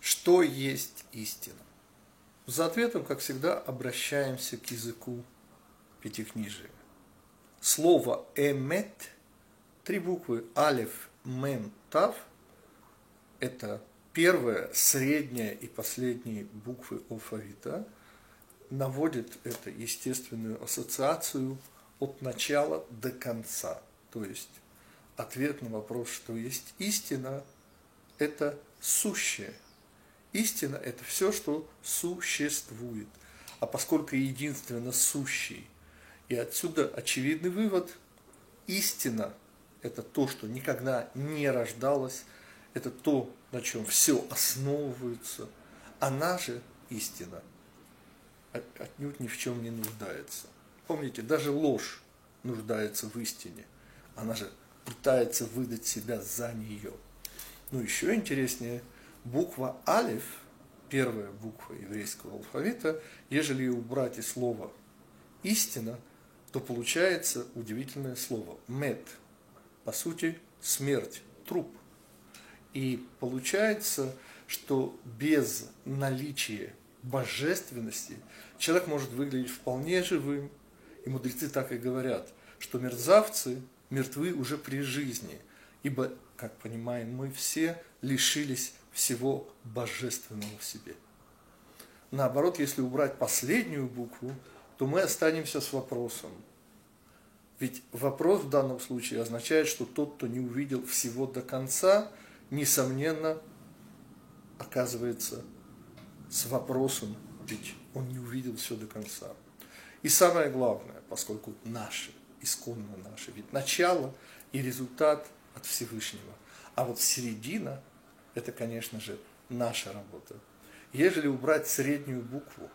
Что есть истина? За ответом, как всегда, обращаемся к языку пятикнижия. Слово «эмет», три буквы «алев», «мем», «тав» – это первая, средняя и последние буквы алфавита, наводит это естественную ассоциацию от начала до конца. То есть ответ на вопрос, что есть истина, это сущее – Истина – это все, что существует. А поскольку единственно сущий, и отсюда очевидный вывод, истина – это то, что никогда не рождалось, это то, на чем все основывается. Она же истина отнюдь ни в чем не нуждается. Помните, даже ложь нуждается в истине. Она же пытается выдать себя за нее. Ну, еще интереснее – буква Алиф, первая буква еврейского алфавита, ежели убрать из слова истина, то получается удивительное слово мед, по сути смерть, труп. И получается, что без наличия божественности человек может выглядеть вполне живым. И мудрецы так и говорят, что мерзавцы мертвы уже при жизни, ибо, как понимаем, мы все лишились всего божественного в себе. Наоборот, если убрать последнюю букву, то мы останемся с вопросом. Ведь вопрос в данном случае означает, что тот, кто не увидел всего до конца, несомненно, оказывается с вопросом, ведь он не увидел все до конца. И самое главное, поскольку наше, исконно наше, ведь начало и результат от Всевышнего, а вот середина – это, конечно же, наша работа. Ежели убрать среднюю букву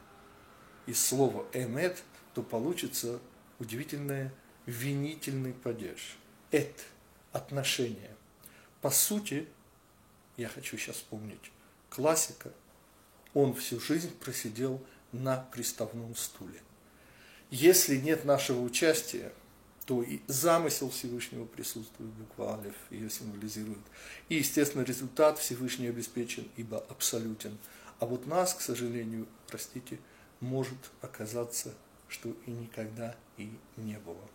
из слова «эмет», то получится удивительный винительный падеж. «Эт» – отношение. По сути, я хочу сейчас вспомнить, классика, он всю жизнь просидел на приставном стуле. Если нет нашего участия – то и замысел Всевышнего присутствует, буква Алиф ее символизирует. И, естественно, результат Всевышний обеспечен, ибо абсолютен. А вот нас, к сожалению, простите, может оказаться, что и никогда и не было.